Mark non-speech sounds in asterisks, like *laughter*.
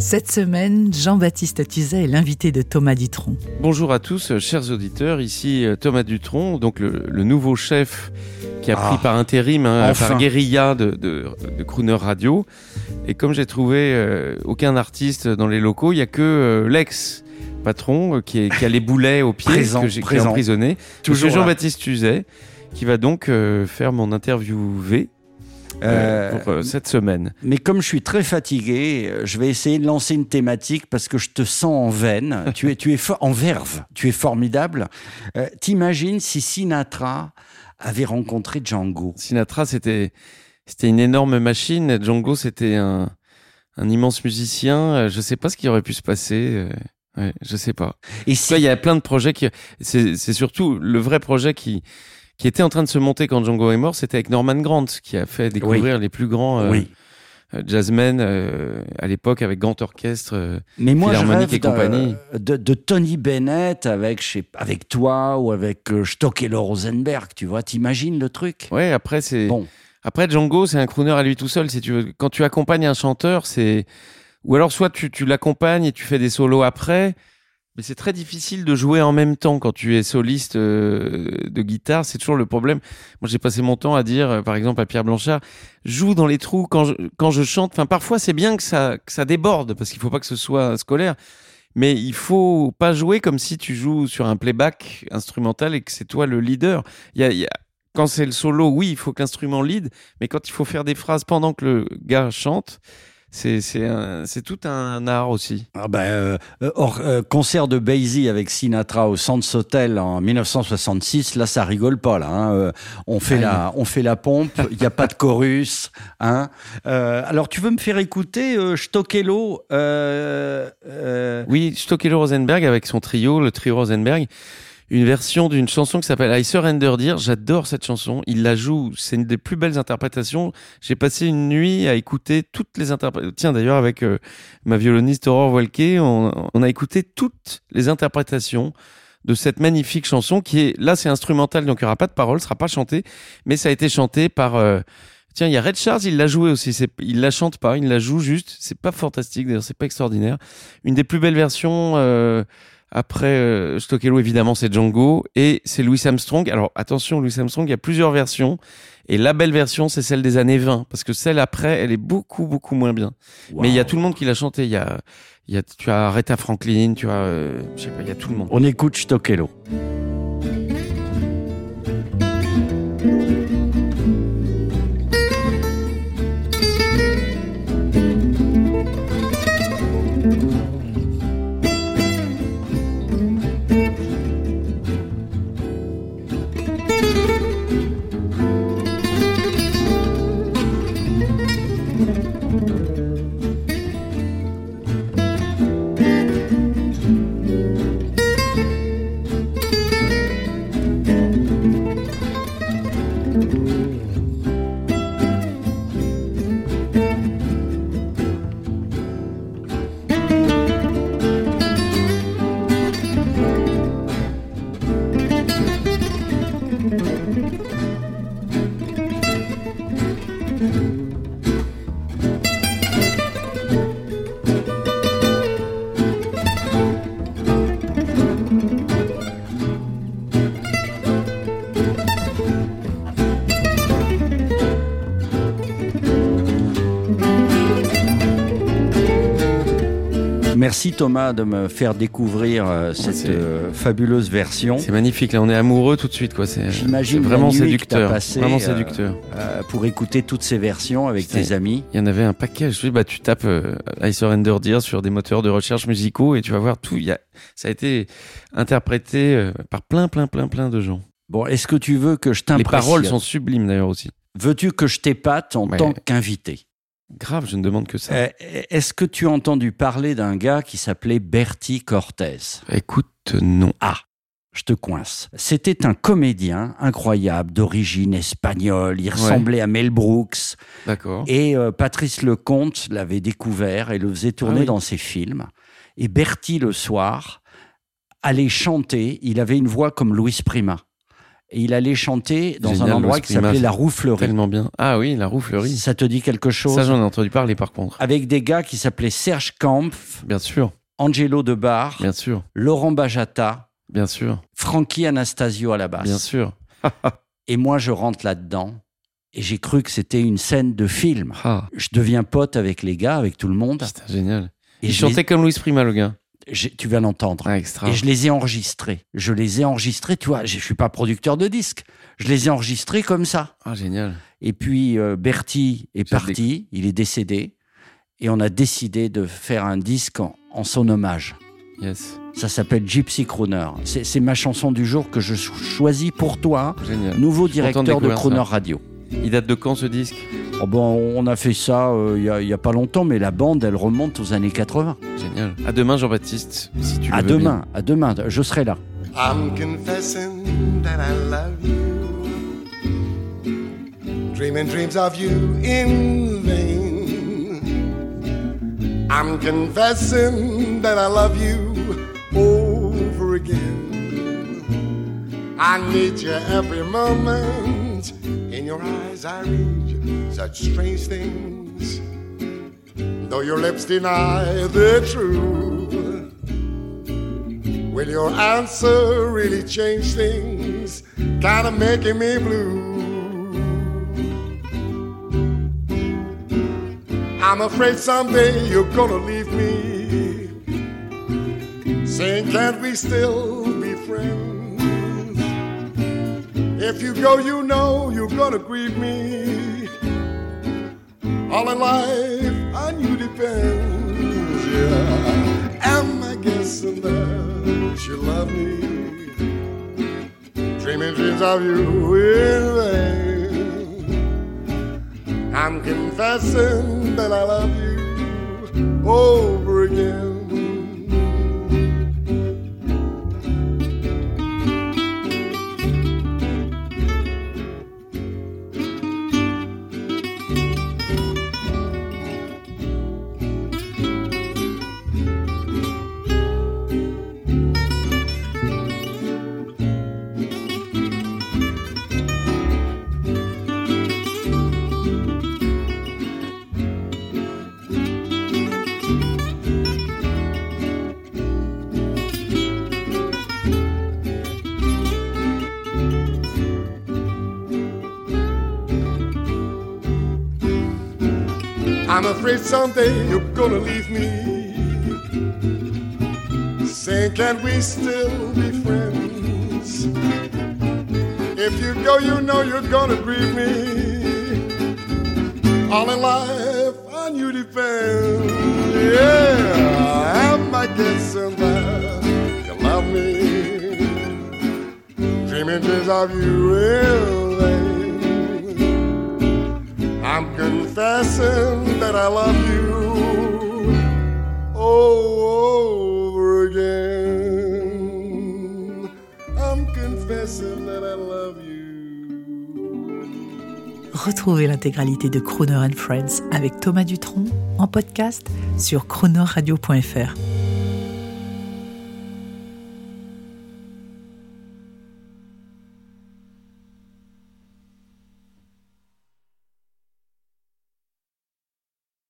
Cette semaine, Jean-Baptiste Tuzet est l'invité de Thomas Dutronc. Bonjour à tous, euh, chers auditeurs. Ici euh, Thomas Dutronc, donc le, le nouveau chef qui a Ah, pris par intérim, hein, enfin. par guérilla de, de, de Crooner Radio. Et comme j'ai trouvé euh, aucun artiste dans les locaux, il y a que euh, l'ex patron euh, qui, est- qui a les boulets aux pieds Présent, que j'ai emprisonné. Toujours. Jean-Baptiste Tuzet, qui va donc euh, faire mon interview V Euh, pour euh, cette semaine. mais comme je suis très fatigué, euh, je vais essayer de lancer une thématique parce que je te sens en veine. *laughs* tu es, tu es en verve. Tu es formidable. Euh, T'imagines si Sinatra avait rencontré Django? Sinatra, c'était c'était une énorme machine. Django, c'était un, un immense musicien. Je sais pas ce qui aurait pu se passer. Ouais, je sais pas. Et si il y a plein de projets qui. C'est surtout le vrai projet qui qui était en train de se monter quand Django est mort. C'était avec Norman Grant qui a fait découvrir les plus grands euh, oui. euh, jazzmen euh, à l'époque avec grand orchestre. euh. Mais moi, je Philharmonique rêve et compagnie. de, de, Tony Bennett avec, je sais- avec toi ou avec euh, Stockello Rosenberg. Tu vois, t'imagines le truc? Ouais, après c'est. Bon, Après, Django, c'est un crooner à lui tout seul. Si tu veux, quand tu accompagnes un chanteur, c'est ou alors soit tu, tu l'accompagnes et tu fais des solos après, c'est très difficile de jouer en même temps quand tu es soliste euh, de guitare. C'est toujours le problème. Moi, j'ai passé mon temps à dire, euh, par exemple, à Pierre Blanchard, joue dans les trous quand je, quand je chante. Enfin, parfois, c'est bien que ça ça déborde parce qu'il faut pas que ce soit scolaire. Mais il faut pas jouer comme si tu joues sur un playback instrumental et que c'est toi le leader. Y a- quand c'est le solo, oui, il faut que l'instrument lead, mais quand il faut faire des phrases pendant que le gars chante, c'est tout un art aussi. Ah ben, euh, euh, or, euh, concert de Basie avec Sinatra au Sands Hotel en 1966, là ça rigole pas là. hein. Euh, on fait Ah, la, on fait la pompe, *laughs* il n'y a pas de chorus. Hein. Alors tu veux me faire écouter Stockello euh, Oui, Stockello Rosenberg avec son trio, le trio Rosenberg, une version d'une chanson qui s'appelle I Surrender Dear. J'adore cette chanson. Il la joue. C'est une des plus belles interprétations. J'ai passé une nuit à écouter toutes les interprétations. Tiens, d'ailleurs, avec euh, ma violoniste Aurore Walke, on, a écouté toutes les interprétations de cette magnifique chanson qui est, là, c'est instrumental, donc il n'y aura pas de paroles, ce sera pas chanté, mais ça a été chanté par, euh, Tiens, il y a Red Charles, il l'a joué aussi. Il la chante pas, il la joue juste. C'est pas fantastique, d'ailleurs, c'est pas extraordinaire. Une des plus belles versions euh, après euh, Stockello, évidemment, c'est Django et c'est Louis Armstrong. Alors attention, Louis Armstrong, il y a plusieurs versions et la belle version, c'est celle des années 20 parce que celle après, elle est beaucoup beaucoup moins bien. Mais il y a tout le monde qui l'a chanté. Il y a, il y a, tu as Aretha Franklin, tu as, euh, je sais pas, il y a tout le monde. On écoute Stockello. Merci Thomas de me faire découvrir euh, cette euh, fabuleuse version. C'est magnifique. Là, on est amoureux tout de suite, quoi. C'est, J'imagine c'est vraiment séducteur. passée, vraiment euh, séducteur. euh, pour écouter toutes ces versions avec tes amis. Il y en avait un paquet. Je dis, bah, tu tapes euh, I Surrender Dear sur des moteurs de recherche musicaux et tu vas voir tout. Y a, ça a été interprété euh, par plein, plein, plein, plein de gens. Bon, est-ce que tu veux que je Les t'impressionne? paroles sont sublimes d'ailleurs aussi. Veux-tu que je t'épate en Ouais. tant qu'invité? Grave, je ne demande que ça. Euh, Est-ce que tu as entendu parler d'un gars qui s'appelait Bertie Cortez? Écoute, non. Ah, je te coince. C'était un comédien incroyable, d'origine espagnole. Il ressemblait à Mel Brooks. D'accord. Et euh, Patrice Lecomte l'avait découvert et le faisait tourner Ah oui. dans ses films. Et Bertie, le soir, allait chanter. Il avait une voix comme Louis Prima. Et il allait chanter dans Génial, un endroit qui s'appelait La Roue Fleurie. Tellement bien. Ah oui, la roue fleurie. Ça te dit quelque chose Ça, j'en ai entendu parler par contre. Avec des gars qui s'appelaient Serge Kampf, Bien sûr, Angelo Debar, bien sûr, Laurent Bajata, bien sûr, Frankie Anastasio à la basse. bien sûr. Et moi, je rentre là-dedans et j'ai cru que c'était une scène de film. Ah, Je deviens pote avec les gars, avec tout le monde. putain, génial. Et Il chantait comme Louis Prima, le gars. Tu vas l'entendre. Ah. Et je les ai enregistrés. Je les ai enregistrés, tu vois, je suis pas producteur de disques. Je les ai enregistrés comme ça. Ah, génial. Et puis euh, Bertie est parti, il est décédé. Et on a décidé de faire un disque en, en son hommage. Yes. Ça s'appelle Gypsy Crooner. C'est ma chanson du jour que je cho- choisis pour toi, Génial. nouveau Je directeur de Crooner. Radio. Il date de quand ce disque? Oh bon, on a fait ça euh, il y a- il y, a pas longtemps, mais la bande, elle remonte aux années 80. Génial. À demain, Jean-Baptiste, si tu le À veux demain, à demain, je serai là. I'm confessing that I love you. Dreaming dreams of you in vain. I'm confessing that I love you over again. I need you every moment. Your eyes, I read such strange things. Though your lips deny the truth. Will your answer really change things? Kinda making me blue. I'm afraid someday you're gonna leave me. Saying, can't we still be friends? If you go, you know you're gonna grieve me. All in life on you depends. Yeah. Am I guessing that you love me? Dreaming dreams of you in vain. I'm confessing that I love you over again. I'm afraid someday you're gonna leave me. Saying, can we still be friends? If you go, you know you're gonna grieve me. All in life on you depends. Yeah, I am I guessing that you love me? Dreaming dreams of you vain. I'm confessing Retrouvez l'intégralité de Crooner and Friends avec Thomas Dutronc en podcast sur chronoradio.fr.